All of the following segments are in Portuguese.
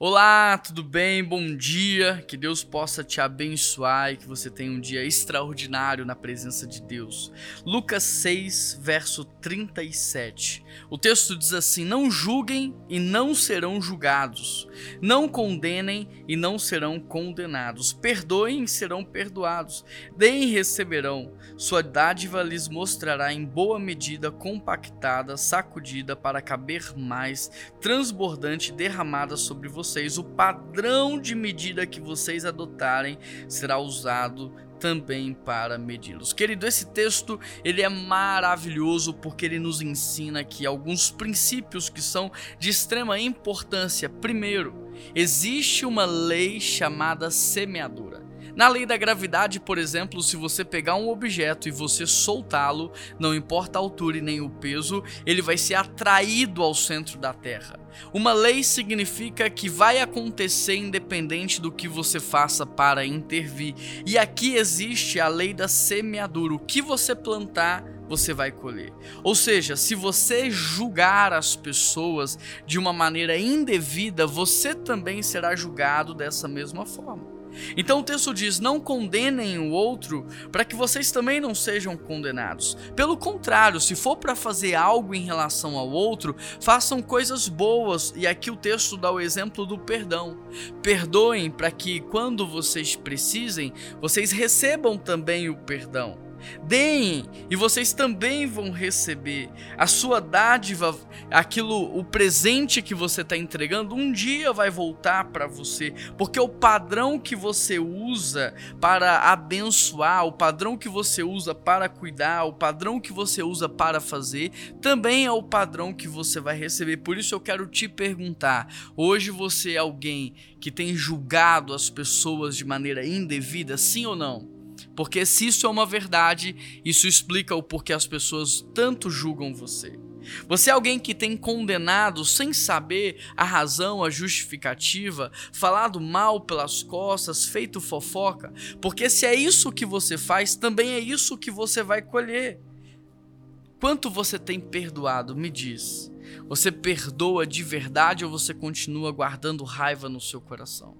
Olá, tudo bem? Bom dia. Que Deus possa te abençoar e que você tenha um dia extraordinário na presença de Deus. Lucas 6, verso 37. O texto diz assim: Não julguem e não serão julgados. Não condenem e não serão condenados. Perdoem e serão perdoados. Deem e receberão. Sua dádiva lhes mostrará em boa medida, compactada, sacudida para caber mais, transbordante, derramada sobre você vocês, o padrão de medida que vocês adotarem será usado também para medi-los. Querido, esse texto ele é maravilhoso porque ele nos ensina aqui alguns princípios que são de extrema importância. Primeiro, existe uma lei chamada semeadura. Na lei da gravidade, por exemplo, se você pegar um objeto e você soltá-lo, não importa a altura e nem o peso, ele vai ser atraído ao centro da Terra. Uma lei significa que vai acontecer independente do que você faça para intervir. E aqui existe a lei da semeadura. O que você plantar, você vai colher. Ou seja, se você julgar as pessoas de uma maneira indevida, você também será julgado dessa mesma forma. Então o texto diz: Não condenem o outro, para que vocês também não sejam condenados. Pelo contrário, se for para fazer algo em relação ao outro, façam coisas boas. E aqui o texto dá o exemplo do perdão. Perdoem para que, quando vocês precisem, vocês recebam também o perdão. Deem e vocês também vão receber a sua dádiva, aquilo, o presente que você está entregando, um dia vai voltar para você, porque o padrão que você usa para abençoar, o padrão que você usa para cuidar, o padrão que você usa para fazer, também é o padrão que você vai receber. Por isso eu quero te perguntar: hoje você é alguém que tem julgado as pessoas de maneira indevida, sim ou não? Porque se isso é uma verdade, isso explica o porquê as pessoas tanto julgam você. Você é alguém que tem condenado sem saber a razão, a justificativa, falado mal pelas costas, feito fofoca, porque se é isso que você faz, também é isso que você vai colher. Quanto você tem perdoado? Me diz. Você perdoa de verdade ou você continua guardando raiva no seu coração?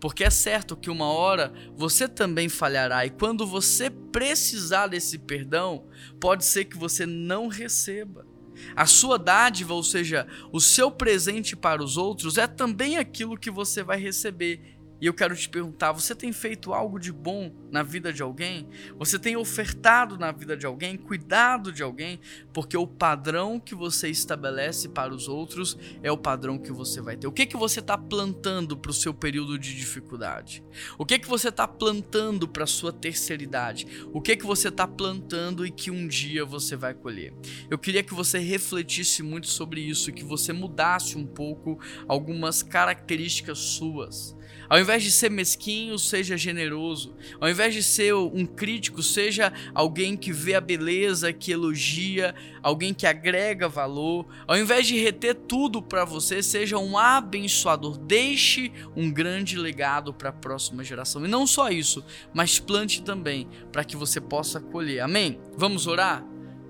Porque é certo que uma hora você também falhará, e quando você precisar desse perdão, pode ser que você não receba. A sua dádiva, ou seja, o seu presente para os outros, é também aquilo que você vai receber e eu quero te perguntar: você tem feito algo de bom na vida de alguém? Você tem ofertado na vida de alguém, cuidado de alguém? Porque o padrão que você estabelece para os outros é o padrão que você vai ter. O que que você está plantando para o seu período de dificuldade? O que que você está plantando para a sua terceira idade? O que que você está plantando e que um dia você vai colher? Eu queria que você refletisse muito sobre isso, que você mudasse um pouco algumas características suas. Ao invés de ser mesquinho, seja generoso. Ao invés de ser um crítico, seja alguém que vê a beleza, que elogia, alguém que agrega valor. Ao invés de reter tudo para você, seja um abençoador. Deixe um grande legado para a próxima geração. E não só isso, mas plante também para que você possa colher. Amém? Vamos orar?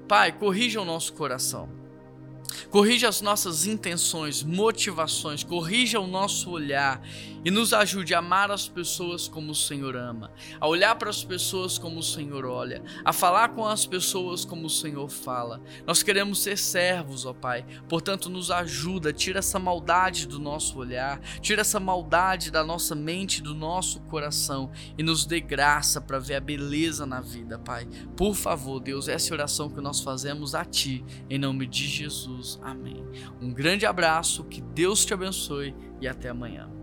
Pai, corrija o nosso coração. Corrija as nossas intenções, motivações, corrija o nosso olhar e nos ajude a amar as pessoas como o Senhor ama, a olhar para as pessoas como o Senhor olha, a falar com as pessoas como o Senhor fala. Nós queremos ser servos, ó Pai, portanto, nos ajuda, tira essa maldade do nosso olhar, tira essa maldade da nossa mente, do nosso coração e nos dê graça para ver a beleza na vida, Pai. Por favor, Deus, essa é oração que nós fazemos a Ti, em nome de Jesus. Amém. Um grande abraço, que Deus te abençoe e até amanhã.